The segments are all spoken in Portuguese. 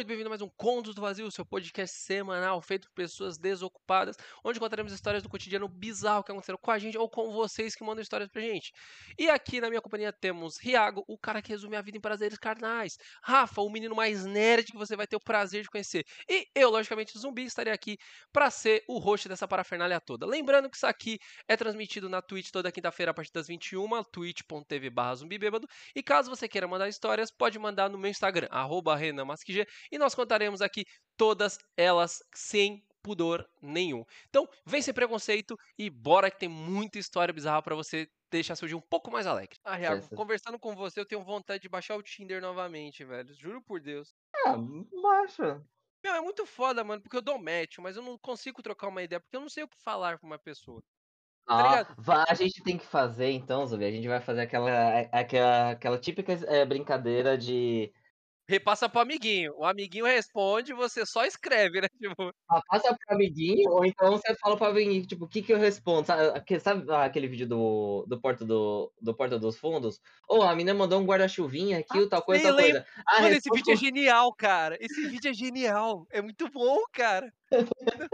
muito bem-vindo a mais um Contos do Vazio, seu podcast semanal feito por pessoas desocupadas, onde contaremos histórias do cotidiano bizarro que aconteceram com a gente ou com vocês que mandam histórias pra gente. E aqui na minha companhia temos Riago, o cara que resume a vida em prazeres carnais, Rafa, o menino mais nerd que você vai ter o prazer de conhecer, e eu, logicamente, Zumbi, estarei aqui para ser o host dessa parafernália toda. Lembrando que isso aqui é transmitido na Twitch toda quinta-feira a partir das 21, twitch.tv barra e caso você queira mandar histórias, pode mandar no meu Instagram, arroba e nós contaremos aqui todas elas sem pudor nenhum. Então, vem sem preconceito e bora que tem muita história bizarra para você deixar seu dia um pouco mais alegre. Ah, Riago, Certo. conversando com você, eu tenho vontade de baixar o Tinder novamente, velho. Juro por Deus. Ah, baixa. Meu, é muito foda, mano, porque eu dou match, mas eu não consigo trocar uma ideia, porque eu não sei o que falar pra uma pessoa. Tá Ah, ligado? va- a gente tem que fazer então, Zubi. A gente vai fazer aquela, aquela, aquela típica eh, brincadeira de Repassa pro amiguinho. O amiguinho responde, você só escreve, né? Tipo, ah, passa pro amiguinho, ou então você fala pro amiguinho, tipo, o que que eu respondo? Sabe, sabe aquele vídeo do, do, Porto do, do Porta dos Fundos? Ou a menina mandou um guarda-chuvinha aqui, Ah, tal coisa, tal coisa. Ah, mano, esse vídeo é genial, cara. Esse vídeo é genial. É muito bom, cara.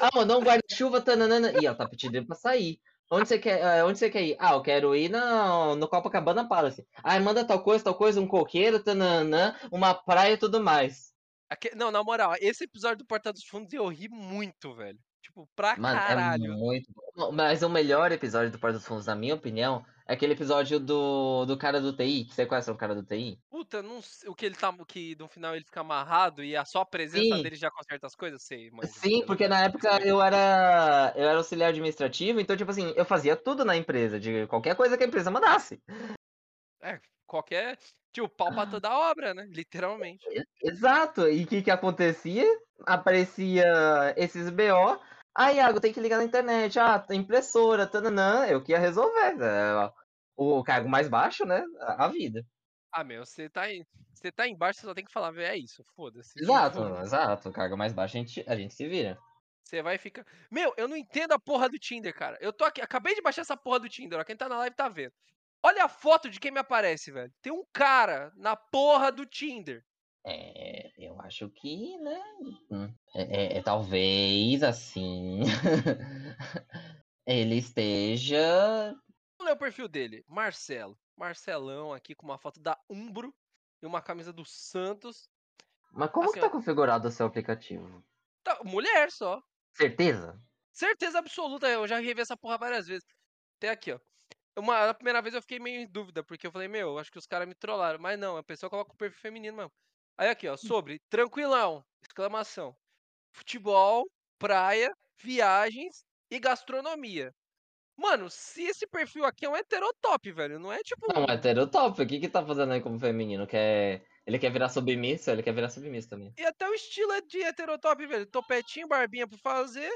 Ah, mandou um guarda-chuva, tananana. Ih, ó, tá pedindo pra sair. Onde você quer, eh, onde você quer ir? Ah, eu quero ir no, no Copacabana Palace. Ah, manda tal coisa, tal coisa, um coqueiro, tananã, uma praia e tudo mais. aque- Não, na moral, esse episódio do Porta dos Fundos eu ri muito, velho. Tipo, pra Mano, caralho. é muito bom. Mas o melhor episódio do Porta dos Fundos, na minha opinião, é aquele episódio do, do cara do TI. Que conhece o cara do TI? Puta, não sei, o que ele tá. O que no final ele fica amarrado e a só a presença Sim. dele já conserta as coisas, sei, mano. Sim, porque na época eu era, eu era auxiliar administrativo, então, tipo assim, eu fazia tudo na empresa, de qualquer coisa que a empresa mandasse. É, qualquer. Tipo, pau pra toda obra, né? Literalmente. Exato. E o que que acontecia? Aparecia esses BO. Ah, Iago, tem que ligar na internet. Ah, impressora, tananã. Eu que ia resolver. É, o cargo mais baixo, né? A vida. Ah, meu, você tá. Você tá embaixo, você só tem que falar, velho, é isso, foda-se. Exato, Tipo, exato. O cargo mais baixo a gente, a gente se vira. Você vai ficar. Meu, eu não entendo a porra do Tinder, cara. Eu tô aqui, acabei de baixar essa porra do Tinder, ó. Quem tá na live tá vendo. Olha a foto de quem me aparece, velho. Tem um cara na porra do Tinder. É, eu acho que, né? hum, É, é- é talvez assim. ele esteja. Vamos ler o perfil dele. Marcelo. Marcelão aqui com uma foto da Umbro e uma camisa do Santos. Mas como Assim, que tá ó. configurado o seu aplicativo? Tá, mulher só. Certeza? Certeza absoluta, eu já revi essa porra várias vezes. Até aqui, ó. Uma, a primeira vez eu fiquei meio em dúvida, porque eu falei, meu, acho que os caras me trollaram. Mas não, a pessoa coloca o perfil feminino mesmo. Aí aqui, ó, sobre tranquilão, exclamação. Futebol, praia, viagens e gastronomia. Mano, se esse perfil aqui é um heterotop, velho, não é tipo. Não, heterotop. O que que tá fazendo aí como feminino? Quer... Ele quer virar submisso? Ele quer virar submisso também. E até o estilo é de heterotop, velho. Topetinho, barbinha pra fazer,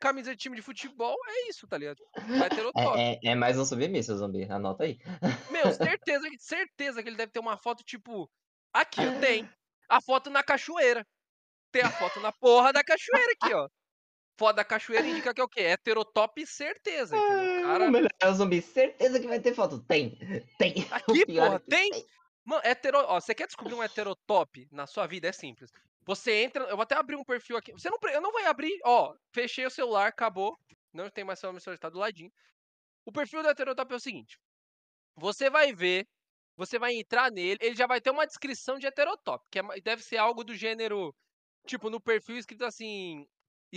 camisa de time de futebol, é isso, tá ligado? É heterotop. É, é, é mais um submisso, zumbi. Anota aí. Meu, certeza, certeza que ele deve ter uma foto tipo. Aqui, tem. A foto na cachoeira. Tem a foto na porra da cachoeira aqui, ó. Foto da cachoeira indica que é o quê? Heterotop, certeza, entendeu? O Cara, melhor é o zumbi. Certeza que vai ter foto. Tem. Tem. aqui, pior é porra, que tem. Mano, hetero... ó, você quer descobrir um heterotop na sua vida? É simples. Você entra. Eu vou até abrir um perfil aqui. Você não, eu não vou abrir, ó. Fechei o celular, acabou. Não tem mais celular, meu celular tá do ladinho. O perfil do heterotop é o seguinte: você vai ver, você vai entrar nele, ele já vai ter uma descrição de heterotop, que é deve ser algo do gênero, tipo, no perfil escrito assim,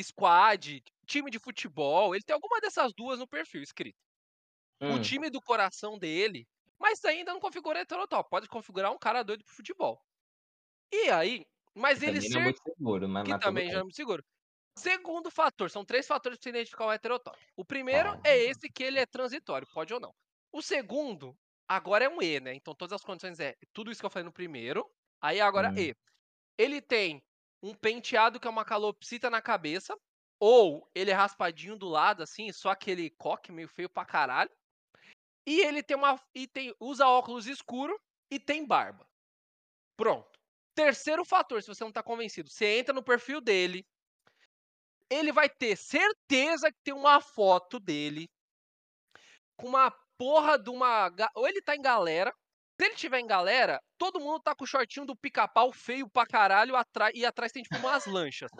squad, time de futebol. Ele tem alguma dessas duas no perfil escrito. O Hum, time do coração dele, mas ainda não configura heterotop. Pode configurar um cara doido pro futebol. E aí, mas ele também não é cer- muito seguro, mas, que também já é muito seguro. Segundo fator, são três fatores para você identificar o heterotop. O primeiro Tá. é esse que ele é transitório, pode ou não. O segundo, agora é um E, né? Então todas as condições é tudo isso que eu falei no primeiro. Aí agora Hum. E. Ele tem um penteado que é uma calopsita na cabeça, ou ele é raspadinho do lado, assim, só aquele coque meio feio pra caralho. E ele tem uma. E tem, usa óculos escuro e tem barba. Pronto. Terceiro fator, se você não tá convencido, você entra no perfil dele. Ele vai ter certeza que tem uma foto dele com uma porra de uma. Ou ele tá em galera, Se ele tiver em galera, todo mundo tá com o shortinho do pica-pau feio pra caralho atrás, e atrás tem tipo umas lanchas.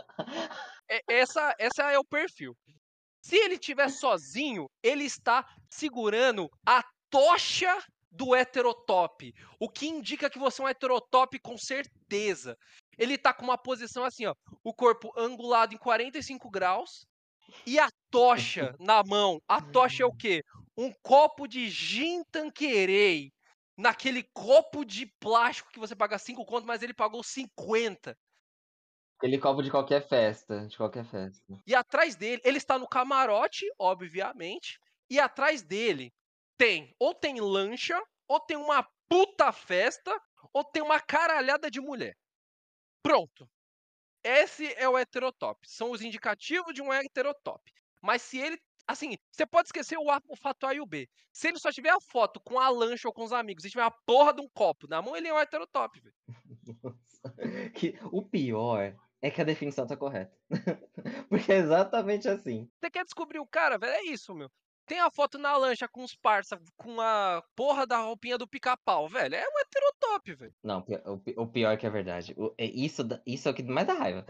É, essa, essa é o perfil. Se ele tiver sozinho, ele está segurando a tocha do heterotop, o que indica que você é um heterotop com certeza. Ele tá com uma posição assim, ó, o corpo angulado em 45 graus e a tocha na mão. A tocha é o quê? Um copo de gin tanquerei naquele copo de plástico que você paga 5 conto, mas ele pagou 50. Aquele copo de qualquer festa, de qualquer festa. E atrás dele, ele está no camarote, obviamente, e atrás dele tem ou tem lancha, ou tem uma puta festa, ou tem uma caralhada de mulher. Pronto. Esse é o heterotop. São os indicativos de um heterotop. Mas se ele Assim, você pode esquecer o, A, o fato A e o B. Se ele só tiver a foto com a lancha ou com os amigos e tiver a porra de um copo na mão, ele é um heterotop, velho. que, o pior é que a definição tá correta. Porque é exatamente assim. Você quer descobrir o cara, velho? É isso, meu. Tem a foto na lancha com os parça, com a porra da roupinha do pica-pau, velho. É um heterotop, velho. Não, o pior é que é verdade. É isso, isso é o que mais dá raiva.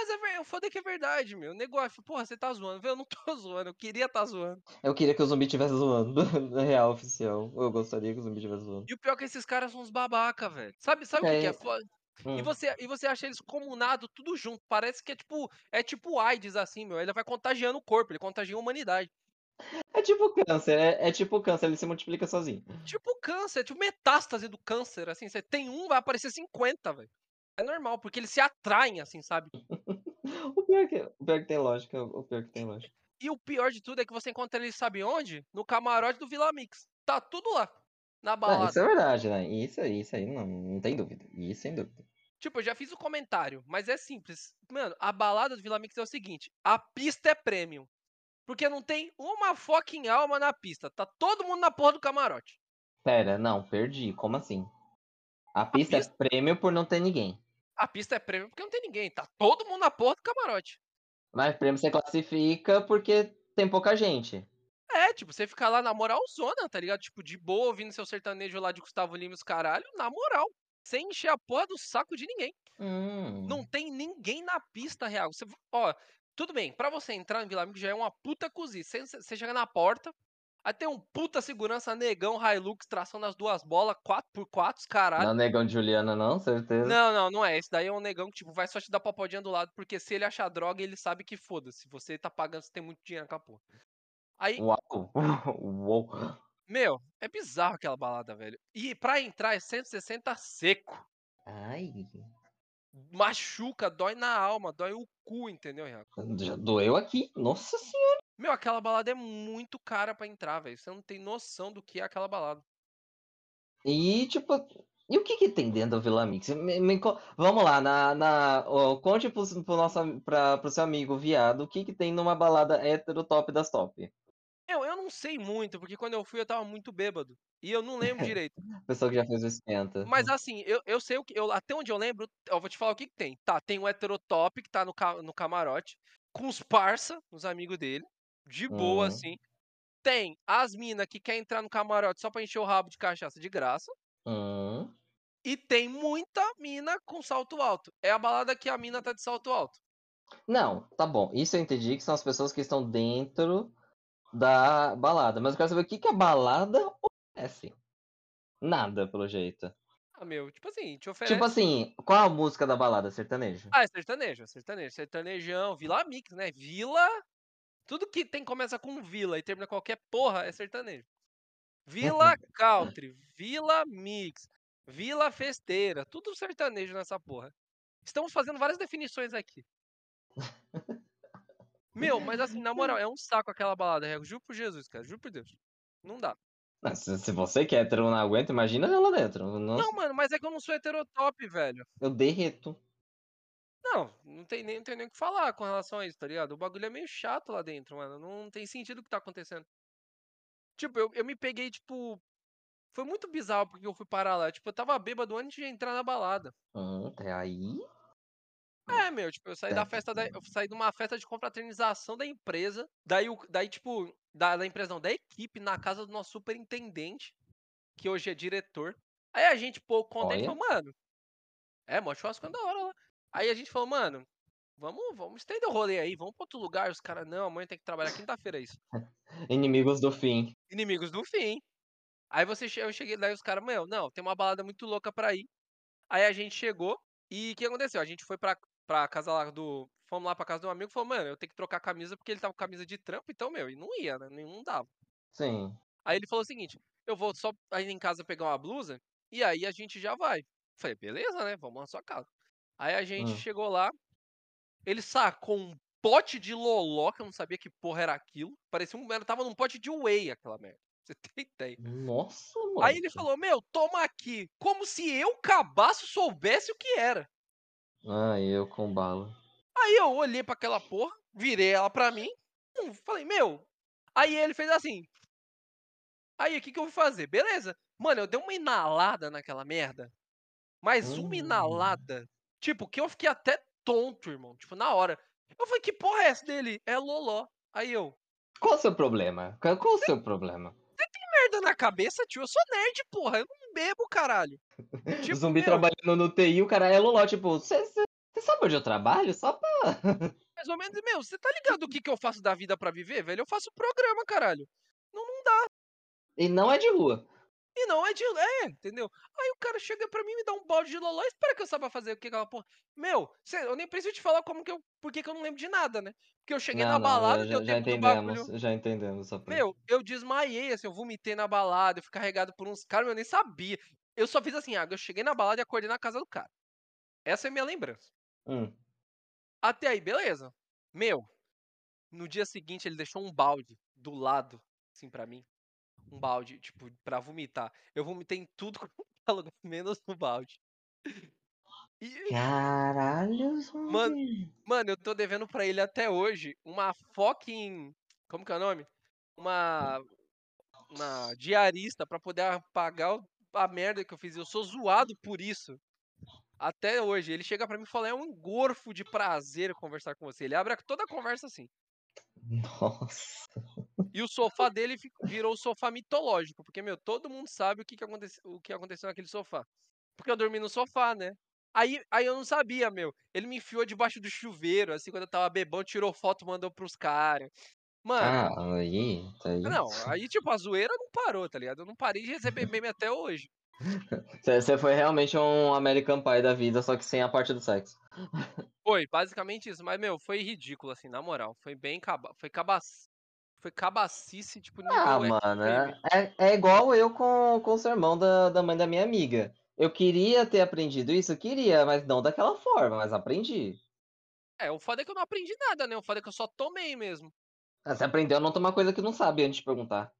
Mas é, o foda é que é verdade, meu. O negócio, porra, você tá zoando. Eu não tô zoando, eu queria tá zoando. Eu queria que o zumbi tivesse zoando, na real oficial. Eu gostaria que o zumbi tivesse zoando. E o pior é que esses caras são uns babaca, velho. Sabe, sabe o é... que, que é foda? Hum. E, você, e você acha eles comunados tudo junto. Parece que é tipo. É tipo AIDS, assim, meu. Ele vai contagiando o corpo, ele contagia a humanidade. É tipo câncer, é, é, tipo câncer, ele se multiplica sozinho. Tipo câncer, é tipo metástase do câncer, assim, você tem um, vai aparecer 50, velho. É normal, porque eles se atraem, assim, sabe? o, pior que, o pior que tem lógica, o pior que tem lógica. E o pior de tudo é que você encontra eles, sabe onde? No camarote do Vila Mix. Tá tudo lá, na balada. Não, isso é verdade, né? Isso aí, isso aí, não, não tem dúvida. Isso sem dúvida. Tipo, eu já fiz o comentário, mas é simples. Mano, a balada do Vila Mix é o seguinte: a pista é premium. Porque não tem uma fucking alma na pista. Tá todo mundo na porra do camarote. Pera, não, perdi. Como assim? A pista, a pista... é prêmio por não ter ninguém. A pista é prêmio porque não tem ninguém. Tá todo mundo na porta do camarote. Mas prêmio você classifica porque tem pouca gente. É, tipo, você ficar lá na moral zona, tá ligado? Tipo, de boa, ouvindo seu sertanejo lá de Gustavo Lima os caralho, na moral. Sem encher a porra do saco de ninguém. Hum. Não tem ninguém na pista real. Você, ó, tudo bem, para você entrar em Vila Amigo já é uma puta cozinha. Você, você chega na porta, Aí tem um puta segurança negão Hilux, tração nas duas bolas, 4x4, caralho. Não é negão de Juliana, não, certeza. Não, não, não é. Esse daí é um negão que, tipo, vai só te dar papadinha do lado, porque se ele achar droga, ele sabe que foda-se. Você tá pagando, você tem muito dinheiro com a porra. Aí. Uau! Uau! Meu, é bizarro aquela balada, velho. E pra entrar é 160 seco. Ai. Machuca, dói na alma, dói o cu, entendeu, Riaco? Já doeu aqui, nossa senhora. Meu, aquela balada é muito cara para entrar, velho. Você não tem noção do que é aquela balada. E, tipo, e o que que tem dentro do Vila Mix? Me, me, vamos lá, na, na, ó, conte pro, pro, nosso, pra, pro seu amigo viado o que que tem numa balada hétero top das top. Eu, eu não sei muito, porque quando eu fui eu tava muito bêbado. E eu não lembro direito. Pessoa que já fez o esquenta. Mas assim, eu, eu sei o que. Eu, até onde eu lembro, eu vou te falar o que, que tem. Tá, tem o heterotop que tá no, no camarote, com os parça, os amigos dele de boa, uhum. assim. Tem as minas que quer entrar no camarote só pra encher o rabo de cachaça de graça. Uhum. E tem muita mina com salto alto. É a balada que a mina tá de salto alto. Não, tá bom. Isso eu entendi que são as pessoas que estão dentro da balada. Mas eu quero saber o que, que a balada oferece. Nada, pelo jeito. Ah, meu, tipo assim, te oferece. Tipo assim, qual a música da balada? Sertanejo? Ah, é sertanejo, é sertanejo. Sertanejão, Vila Mix, né? Vila tudo que tem começa com vila e termina qualquer porra é sertanejo. Vila Country, Vila Mix, Vila Festeira, tudo sertanejo nessa porra. Estamos fazendo várias definições aqui. Meu, mas assim, na moral, é um saco aquela balada, é, juro por Jesus, cara, juro por Deus. Não dá. Se, se você que é hétero não aguenta, imagina ela dentro. Nossa. Não, mano, mas é que eu não sou heterotop, velho. Eu derreto. Não, não tem nem, não tem nem o que falar com relação a isso, tá ligado? O bagulho é meio chato lá dentro, mano. Não tem sentido o que tá acontecendo. Tipo, eu, eu me peguei, tipo. Foi muito bizarro porque eu fui parar lá. Tipo, eu tava bêbado antes de entrar na balada. Hum, até aí. É, meu, tipo, eu saí da festa da, Eu saí de uma festa de confraternização da empresa. Daí, daí tipo, da, da empresa não, da equipe, na casa do nosso superintendente. que hoje é diretor. Aí a gente, pouco contente, falou, mano, é, mó churrasco da hora lá. Aí a gente falou, mano, vamos, vamos estender o rolê aí, vamos pra outro lugar. Os caras, não, amanhã tem que trabalhar quinta-feira, é isso. Inimigos do fim. Inimigos do fim. Aí você, eu cheguei lá e os caras, meu, não, tem uma balada muito louca pra ir. Aí a gente chegou e o que aconteceu? A gente foi pra, pra casa lá do. Fomos lá pra casa de um amigo e falou, mano, eu tenho que trocar a camisa porque ele tava com camisa de trampo, então, meu, e não ia, né? Não dava. Sim. Aí ele falou o seguinte: eu vou só aí em casa pegar uma blusa e aí a gente já vai. Falei, beleza, né? Vamos na sua casa. Aí a gente chegou lá, ele sacou um pote de loló, que eu não sabia que porra era aquilo. Parecia um. Era, tava num pote de whey aquela merda. Você tem ideia. Nossa, mano. Aí ele falou, meu, toma aqui. Como se eu, cabaço, soubesse o que era. Ah, eu com bala. Aí eu olhei pra aquela porra, virei ela pra mim, hum, falei, meu. Aí ele fez assim. Aí o que, que eu vou fazer? Beleza. Mano, eu dei uma inalada naquela merda. Mas uma Hum. inalada. Tipo, que eu fiquei até tonto, irmão. Tipo, na hora. Eu falei, que porra é essa dele? É Loló. Aí eu, Qual o seu problema? Qual o seu problema? merda na cabeça, tio. Eu sou nerd, porra. Eu não bebo, caralho. Tipo, Zumbi meu, trabalhando no TI, o cara é loló, tipo, você sabe onde eu trabalho? Só pra. mais ou menos, meu, você tá ligado o que, que eu faço da vida pra viver, velho? Eu faço programa, caralho. E não é de rua. E não é de. É, entendeu? Aí o cara chega pra mim, me dá um balde de loló e espera que eu saiba fazer o que aquela porra. Meu, cê- eu nem preciso te falar como que eu. Por que que eu não lembro de nada, né? Porque eu cheguei Não, na não, balada, já, já entendemos, já entendemos. Meu, eu desmaiei, assim, eu vomitei na balada, eu fui carregado por uns caras, eu nem sabia. Eu só fiz assim, ah, eu cheguei na balada e acordei na casa do cara. Essa é a minha lembrança. Hum. Até aí, beleza. Meu, no dia seguinte ele deixou um balde do lado, assim, pra mim. Um balde, tipo, pra vomitar. Eu vomitei em tudo é lugar, menos no balde. E, Caralho, zumbi. Mano, mano, eu tô devendo pra ele até hoje uma fucking. Como que é o nome? Uma. Uma diarista pra poder pagar a merda que eu fiz. Eu sou zoado por isso. Até hoje. Ele chega pra mim e fala: é um engorfo de prazer conversar com você. Ele abre toda a conversa assim. Nossa. E o sofá dele virou o sofá mitológico. Porque, meu, todo mundo sabe o que, que, aconte- o que aconteceu naquele sofá. Porque eu dormi no sofá, né? Aí, aí eu não sabia, meu. Ele me enfiou debaixo do chuveiro, assim, quando eu tava bebão, tirou foto, mandou pros caras. Mano, Ah, aí, tá aí. não, aí, tipo, a zoeira não parou, tá ligado? Eu não parei de receber meme até hoje. Você foi realmente um American Pie da vida, só que sem a parte do sexo. Foi, basicamente isso. Mas, meu, foi ridículo, assim, na moral. Foi bem caba... Foi cabac... Foi cabacice, tipo, Ah, mano, meme. é, é igual eu com, com o sermão da, da mãe da minha amiga. Eu queria ter aprendido isso, eu queria, mas não daquela forma, mas aprendi. É, o foda é que eu não aprendi nada, né? O foda é que eu só tomei mesmo. Ah, Você aprendeu a não tomar coisa que não sabe antes de perguntar.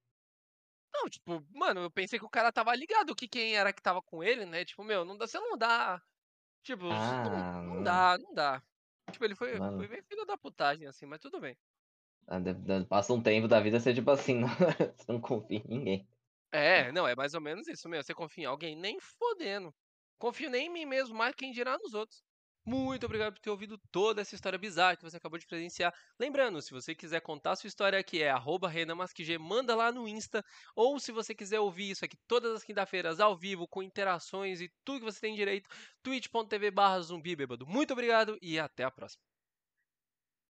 Não, tipo, mano, eu pensei que o cara tava ligado que quem era que tava com ele, né? Tipo, meu, não dá, você não dá. Tipo, não, Ah, não não. dá, não dá. Tipo, ele foi, Mano. foi bem filho da putagem, assim, mas tudo bem. Ah, Passa um tempo da vida, você tipo assim, não, você não confia em ninguém. É, não, é mais ou menos isso, meu. Você confia em alguém? Nem fodendo. Confio nem em mim mesmo, mais quem dirá nos outros. Muito obrigado por ter ouvido toda essa história bizarra que você acabou de presenciar. Lembrando, se você quiser contar sua história aqui, é arroba RenanMasquig, manda lá no Insta. Ou se você quiser ouvir isso aqui todas as quinta-feiras, ao vivo, com interações e tudo que você tem direito, twitch.tv barra zumbi bêbado. Muito obrigado e até a próxima.